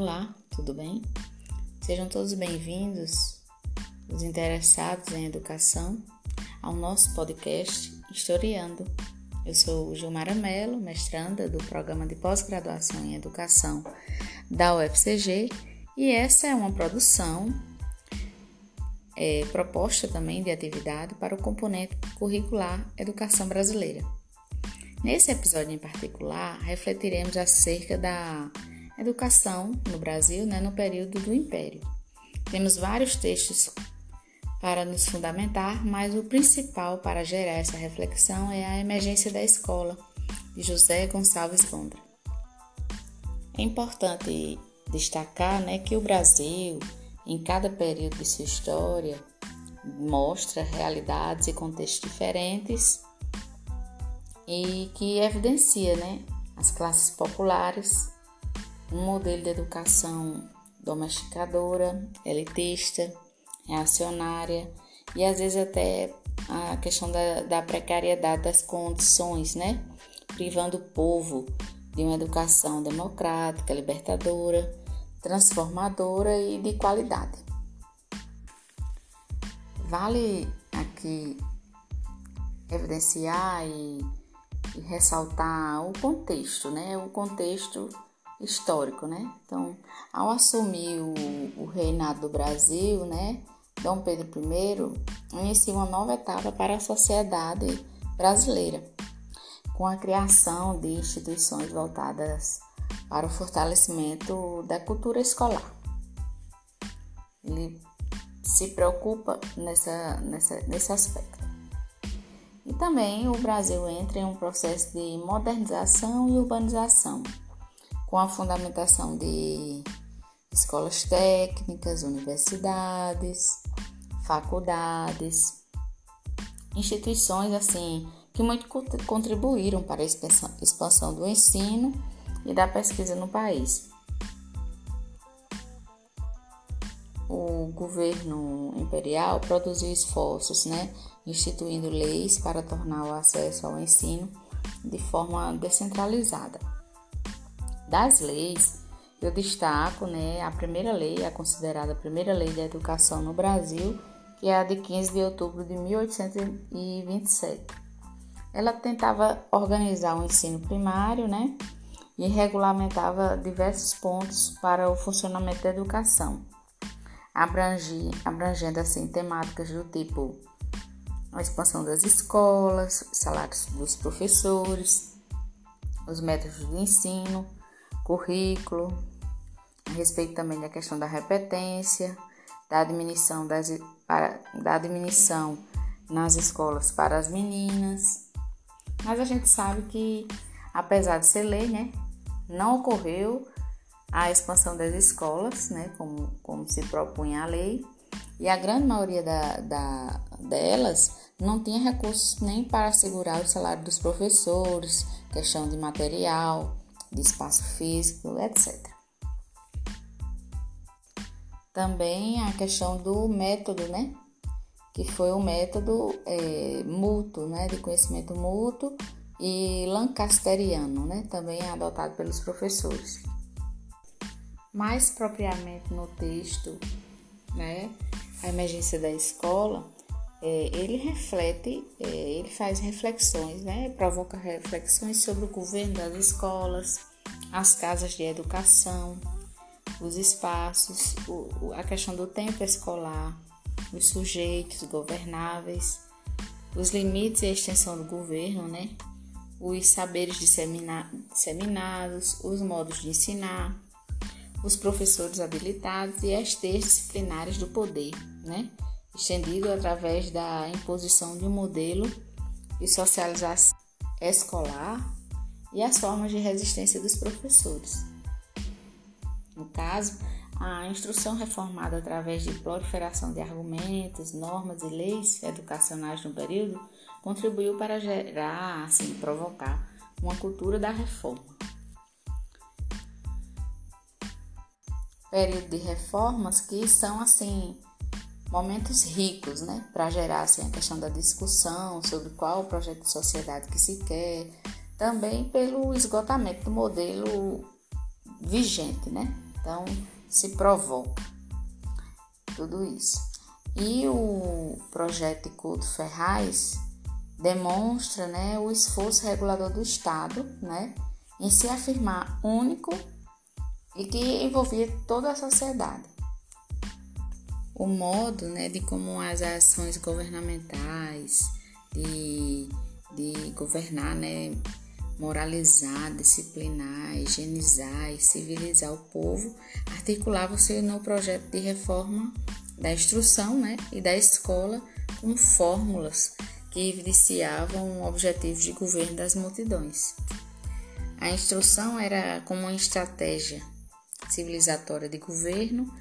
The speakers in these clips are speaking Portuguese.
Olá, tudo bem? Sejam todos bem-vindos, os interessados em educação, ao nosso podcast Historiando. Eu sou Gilmara Mello, mestranda do Programa de Pós-Graduação em Educação da UFCG, e essa é uma produção é, proposta também de atividade para o componente curricular Educação Brasileira. Nesse episódio em particular, refletiremos acerca da educação no Brasil né, no período do Império. Temos vários textos para nos fundamentar, mas o principal para gerar essa reflexão é a emergência da escola, de José Gonçalves Gondra. É importante destacar né, que o Brasil, em cada período de sua história, mostra realidades e contextos diferentes e que evidencia né, as classes populares, um modelo de educação domesticadora, elitista, reacionária e às vezes até a questão da, da precariedade das condições, né? Privando o povo de uma educação democrática, libertadora, transformadora e de qualidade. Vale aqui evidenciar e e ressaltar o contexto, né? O contexto histórico, né? Então, ao assumir o, o reinado do Brasil, né? Dom Pedro I inicia uma nova etapa para a sociedade brasileira, com a criação de instituições voltadas para o fortalecimento da cultura escolar. Ele se preocupa nessa, nessa, nesse aspecto. E também o Brasil entra em um processo de modernização e urbanização, com a fundamentação de escolas técnicas, universidades, faculdades, instituições assim que muito contribuíram para a expansão do ensino e da pesquisa no país. O governo imperial produziu esforços, né, instituindo leis para tornar o acesso ao ensino de forma descentralizada. Das leis, eu destaco né, a primeira lei, a considerada primeira lei da educação no Brasil, que é a de 15 de outubro de 1827. Ela tentava organizar o ensino primário né, e regulamentava diversos pontos para o funcionamento da educação, abrangendo assim temáticas do tipo a expansão das escolas, salários dos professores, os métodos de ensino, currículo, a respeito também da questão da repetência, da admissão, das, para, da admissão nas escolas para as meninas. Mas a gente sabe que, apesar de ser lei, né, não ocorreu a expansão das escolas, né, como, como se propunha a lei, e a grande maioria da, da, delas não tinha recursos nem para assegurar o salário dos professores, questão de material, de espaço físico, etc. Também a questão do método, né? Que foi o método é, mútuo, né? De conhecimento mútuo e lancasteriano, né? Também adotado pelos professores. Mais propriamente no texto, né? A emergência da escola, é, ele reflete, é, ele faz reflexões, né? provoca reflexões sobre o governo das escolas, as casas de educação, os espaços, o, a questão do tempo escolar, os sujeitos governáveis, os limites e a extensão do governo, né? os saberes dissemina, disseminados, os modos de ensinar, os professores habilitados e as teas disciplinares do poder, né? Estendido através da imposição de um modelo de socialização escolar e as formas de resistência dos professores. No caso, a instrução reformada através de proliferação de argumentos, normas e leis educacionais no período contribuiu para gerar, assim, provocar uma cultura da reforma. Período de reformas que são assim momentos ricos, né, para gerar assim, a questão da discussão sobre qual o projeto de sociedade que se quer, também pelo esgotamento do modelo vigente, né, Então, se provoca tudo isso. E o projeto de Couto Ferraz demonstra né, o esforço regulador do Estado né, em se afirmar único e que envolvia toda a sociedade. O modo né, de como as ações governamentais, de, de governar, né, moralizar, disciplinar, higienizar e civilizar o povo, articulava-se no projeto de reforma da instrução né, e da escola com fórmulas que evidenciavam objetivos de governo das multidões. A instrução era como uma estratégia civilizatória de governo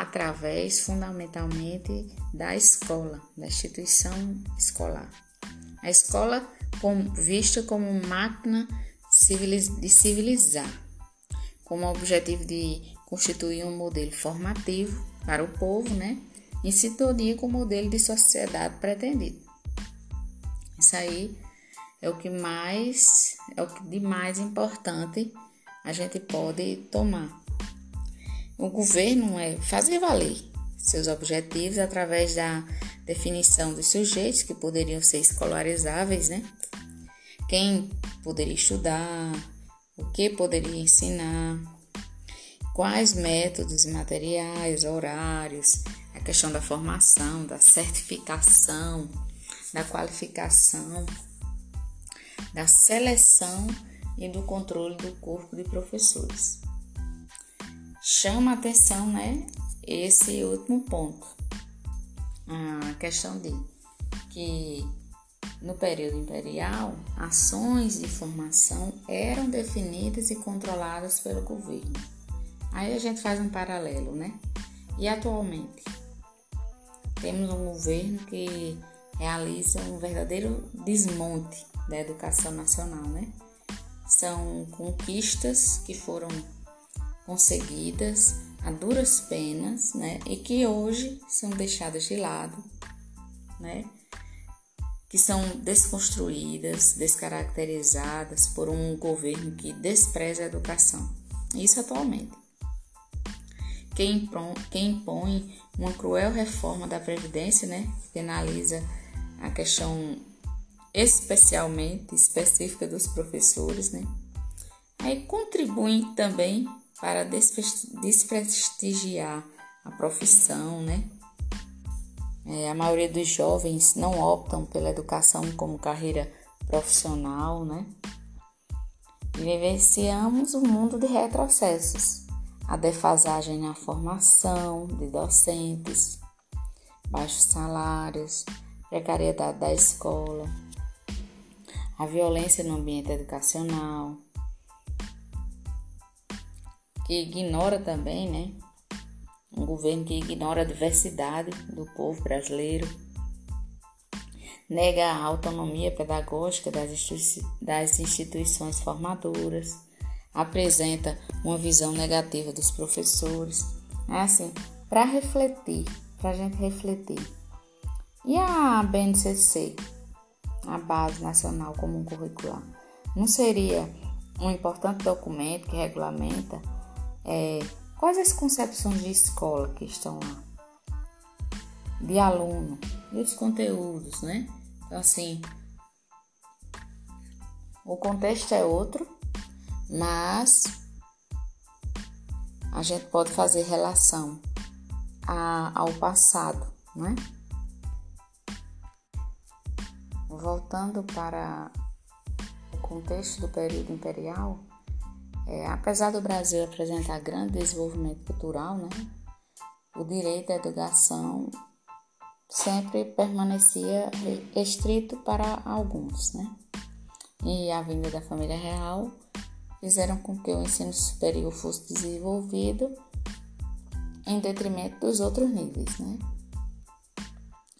através fundamentalmente da escola, da instituição escolar. A escola vista como máquina de civilizar, com o objetivo de constituir um modelo formativo para o povo, né, em sintonia com o modelo de sociedade pretendido. Isso aí é o que mais é o que de mais importante a gente pode tomar. O governo é fazer valer seus objetivos através da definição dos sujeitos que poderiam ser escolarizáveis, né? Quem poderia estudar, o que poderia ensinar, quais métodos materiais, horários, a questão da formação, da certificação, da qualificação, da seleção e do controle do corpo de professores. Chama atenção, né, esse último ponto, a questão de que no período imperial, ações de formação eram definidas e controladas pelo governo. Aí a gente faz um paralelo, né? E atualmente temos um governo que realiza um verdadeiro desmonte da educação nacional, né? São conquistas que foram conseguidas a duras penas, né? E que hoje são deixadas de lado, né? Que são desconstruídas, descaracterizadas por um governo que despreza a educação. Isso atualmente. Quem quem impõe uma cruel reforma da Previdência, né? Penaliza a questão especialmente específica dos professores, né? Aí contribuem também para desprestigiar a profissão, né? É, a maioria dos jovens não optam pela educação como carreira profissional, né? Vivenciamos um mundo de retrocessos, a defasagem na formação de docentes, baixos salários, precariedade da escola, a violência no ambiente educacional, que ignora também, né? Um governo que ignora a diversidade do povo brasileiro, nega a autonomia pedagógica das, institui das instituições formadoras, apresenta uma visão negativa dos professores. É assim, para refletir, para a gente refletir. E a BNCC, a Base Nacional Comum Curricular, não seria um importante documento que regulamenta é, quais as concepções de escola que estão lá, de aluno e os conteúdos, né? Então, assim, o contexto é outro, mas a gente pode fazer relação a, ao passado, né? Voltando para o contexto do período imperial, é, apesar do Brasil apresentar grande desenvolvimento cultural, né, o direito à educação sempre permanecia restrito para alguns, né? E a vinda da família real fizeram com que o ensino superior fosse desenvolvido em detrimento dos outros níveis, né?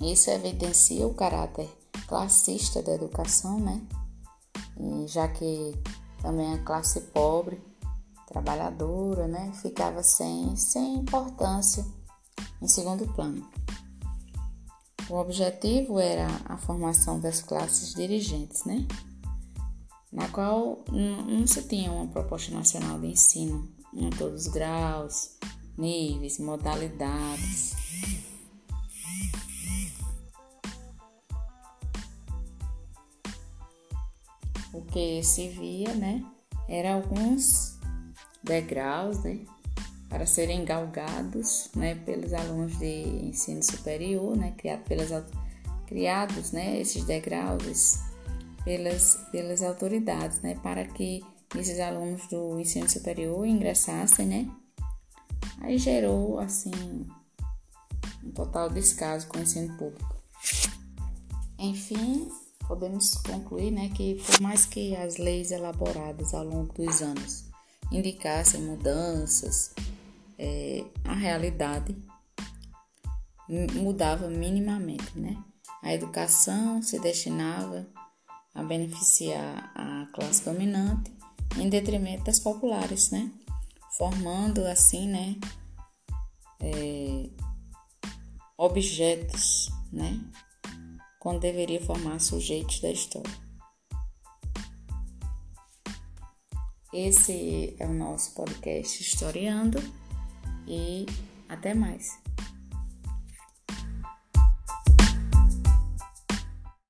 Isso evidencia o caráter classista da educação, né? E já que também a classe pobre, trabalhadora, né, ficava sem, sem importância em segundo plano. O objetivo era a formação das classes dirigentes, né? Na qual não se tinha uma proposta nacional de ensino em todos os graus, níveis, modalidades. O que se via, né, era alguns degraus, né, para serem galgados, né, pelos alunos de ensino superior, né, criado pelas criados, né, esses degraus pelas pelas autoridades, né, para que esses alunos do ensino superior ingressassem, né? Aí gerou, assim, um total descaso com o ensino público. Enfim, podemos concluir, né, que por mais que as leis elaboradas ao longo dos anos indicassem mudanças, é, a realidade mudava minimamente, né? A educação se destinava a beneficiar a classe dominante em detrimento das populares, né? Formando assim, né? É, objetos, né? Quando deveria formar sujeitos da história. Esse é o nosso podcast Historiando e até mais.